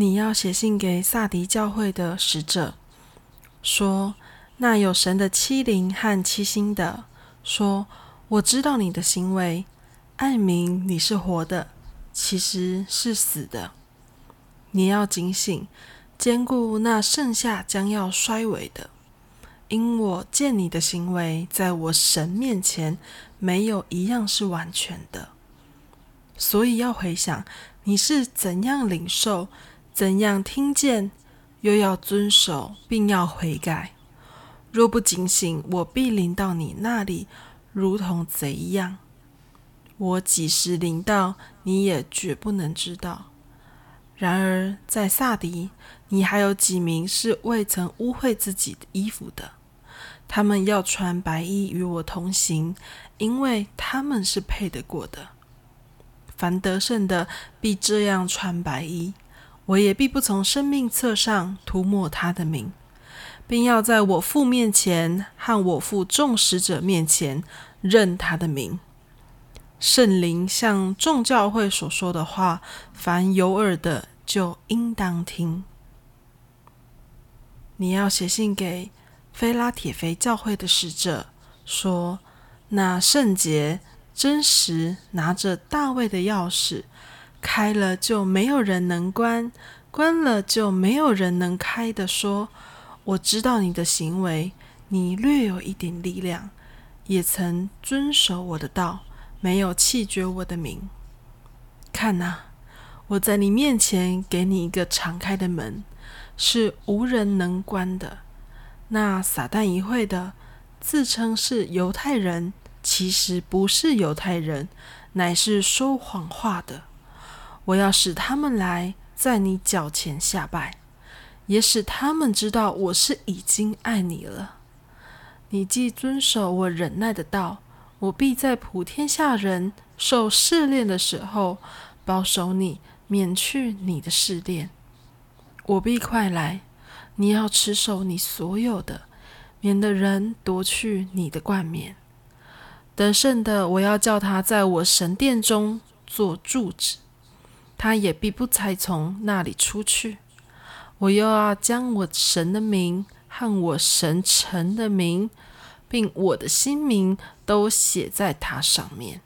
你要写信给萨迪教会的使者，说：那有神的欺凌和欺心的，说：我知道你的行为，爱明你是活的，其实是死的。你要警醒，兼顾那剩下将要衰微的，因我见你的行为，在我神面前没有一样是完全的，所以要回想你是怎样领受。怎样听见，又要遵守，并要悔改？若不警醒，我必临到你那里，如同贼一样。我几时临到，你也绝不能知道。然而在萨迪，你还有几名是未曾污秽自己的衣服的，他们要穿白衣与我同行，因为他们是配得过的。凡得胜的，必这样穿白衣。我也必不从生命册上涂抹他的名，并要在我父面前和我父众使者面前认他的名。圣灵像众教会所说的话，凡有耳的就应当听。你要写信给菲拉铁菲教会的使者，说：那圣洁、真实，拿着大卫的钥匙。开了就没有人能关，关了就没有人能开的。说，我知道你的行为，你略有一点力量，也曾遵守我的道，没有弃绝我的名。看呐，我在你面前给你一个敞开的门，是无人能关的。那撒旦一会的，自称是犹太人，其实不是犹太人，乃是说谎话的。我要使他们来在你脚前下拜，也使他们知道我是已经爱你了。你既遵守我忍耐的道，我必在普天下人受试炼的时候保守你，免去你的试炼。我必快来，你要持守你所有的，免得人夺去你的冠冕。得胜的，我要叫他在我神殿中做柱子。他也必不才从那里出去。我又要将我神的名和我神臣的名，并我的新名都写在他上面。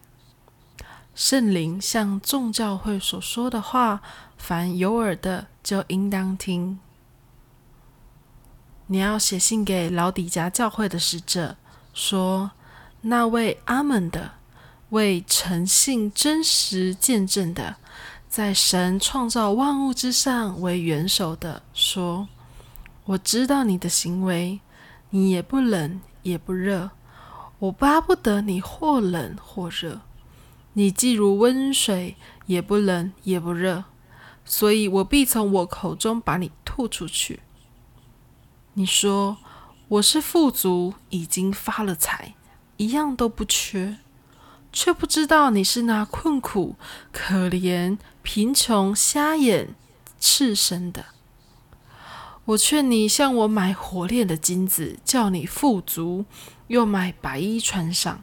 圣灵向众教会所说的话，凡有耳的就应当听。你要写信给老底家教会的使者，说：那位阿门的，为诚信真实见证的。在神创造万物之上为元首的说：“我知道你的行为，你也不冷也不热。我巴不得你或冷或热。你既如温水，也不冷也不热。所以我必从我口中把你吐出去。你说我是富足，已经发了财，一样都不缺。”却不知道你是那困苦、可怜、贫穷、瞎眼、赤身的。我劝你向我买火炼的金子，叫你富足；又买白衣穿上，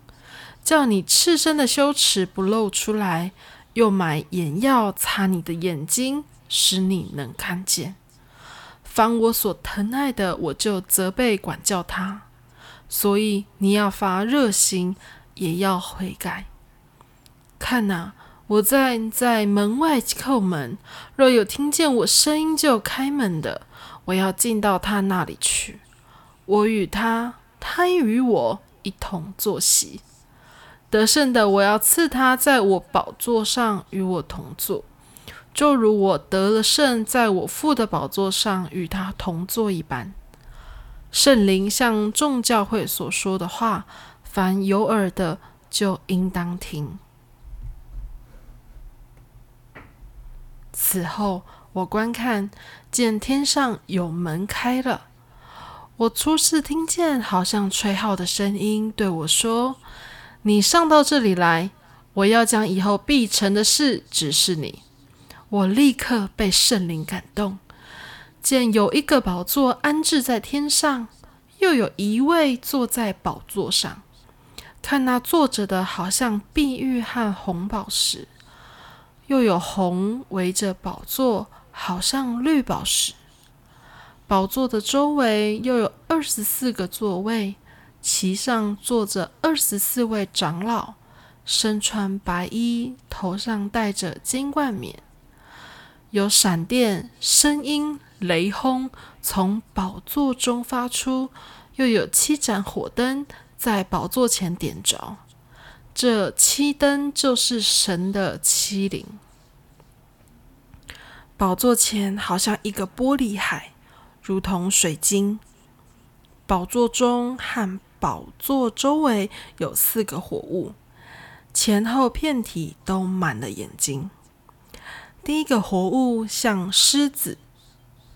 叫你赤身的羞耻不露出来；又买眼药擦你的眼睛，使你能看见。凡我所疼爱的，我就责备管教他。所以你要发热心。也要悔改。看呐，我在在门外叩门，若有听见我声音就开门的，我要进到他那里去。我与他，他与我一同坐席。得胜的，我要赐他在我宝座上与我同坐，就如我得了胜，在我父的宝座上与他同坐一般。圣灵向众教会所说的话。凡有耳的，就应当听。此后，我观看，见天上有门开了。我初次听见好像吹号的声音，对我说：“你上到这里来，我要将以后必成的事指示你。”我立刻被圣灵感动，见有一个宝座安置在天上，又有一位坐在宝座上。看那坐着的，好像碧玉和红宝石，又有红围着宝座，好像绿宝石。宝座的周围又有二十四个座位，其上坐着二十四位长老，身穿白衣，头上戴着金冠冕。有闪电、声音、雷轰从宝座中发出，又有七盏火灯在宝座前点着。这七灯就是神的七灵。宝座前好像一个玻璃海。如同水晶，宝座中和宝座周围有四个火物，前后片体都满了眼睛。第一个活物像狮子，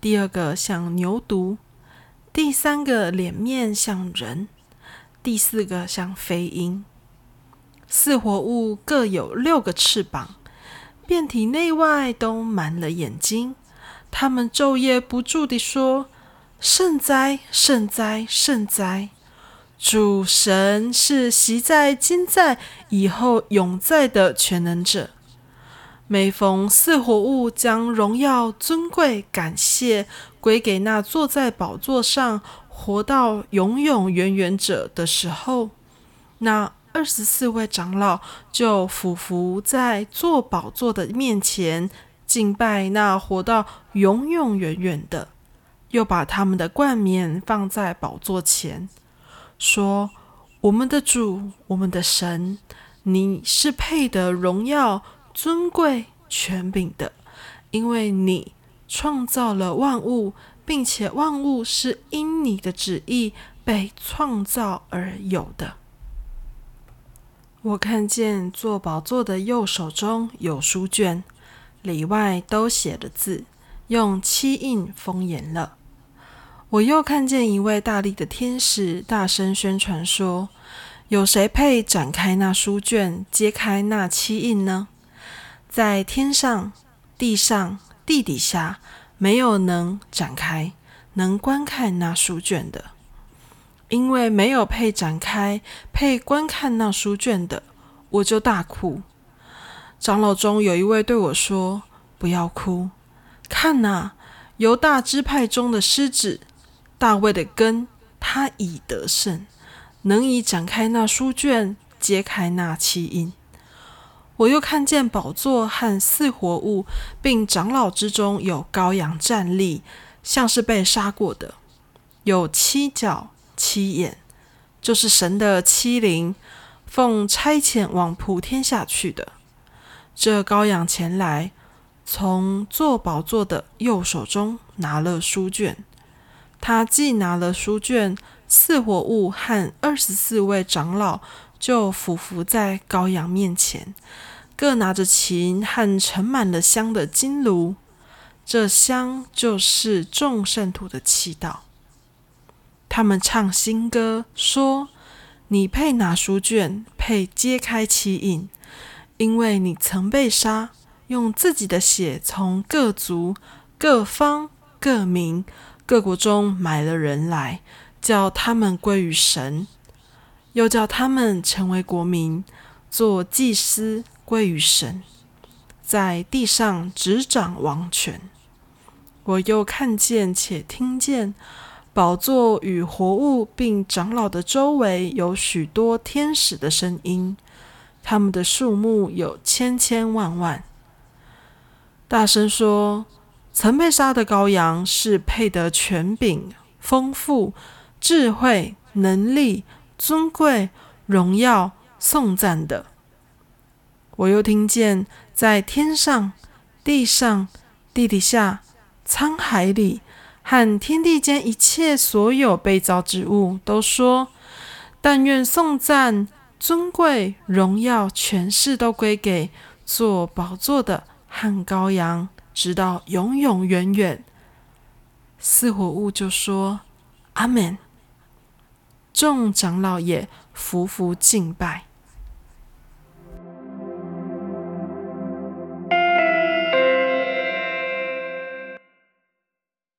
第二个像牛犊，第三个脸面像人，第四个像飞鹰。四活物各有六个翅膀，遍体内外都满了眼睛。他们昼夜不住地说：“圣哉，圣哉，圣哉！主神是习在、今在、以后永在的全能者。每逢四活物将荣耀、尊贵、感谢归给那坐在宝座上、活到永永远远者的时候，那二十四位长老就俯伏在坐宝座的面前。”敬拜那活到永永远远的，又把他们的冠冕放在宝座前，说：“我们的主，我们的神，你是配得荣耀、尊贵、权柄的，因为你创造了万物，并且万物是因你的旨意被创造而有的。”我看见坐宝座的右手中有书卷。里外都写了字，用漆印封严了。我又看见一位大力的天使，大声宣传说：“有谁配展开那书卷，揭开那漆印呢？在天上、地上、地底下，没有能展开、能观看那书卷的，因为没有配展开、配观看那书卷的，我就大哭。”长老中有一位对我说：“不要哭，看呐，犹大支派中的狮子大卫的根，他已得胜，能以展开那书卷，揭开那七印。”我又看见宝座和四活物，并长老之中有羔羊站立，像是被杀过的，有七角七眼，就是神的七灵，奉差遣往普天下去的。这羔羊前来，从坐宝座的右手中拿了书卷。他既拿了书卷，四活物和二十四位长老就俯伏在羔羊面前，各拿着琴和盛满了香的金炉。这香就是众圣徒的祈祷。他们唱新歌，说：“你配拿书卷，配揭开七印。”因为你曾被杀，用自己的血从各族、各方、各民、各国中买了人来，叫他们归于神，又叫他们成为国民，做祭司归于神，在地上执掌王权。我又看见且听见宝座与活物并长老的周围有许多天使的声音。他们的数目有千千万万。大声说：“曾被杀的羔羊是配得权柄、丰富、智慧、能力、尊贵、荣耀、颂赞的。”我又听见在天上、地上、地底下、沧海里和天地间一切所有被造之物，都说：“但愿颂赞。”尊贵、荣耀、权势都归给做宝座的汉羔羊，直到永永远远。四活物就说：“阿门。”众长老也伏伏敬拜。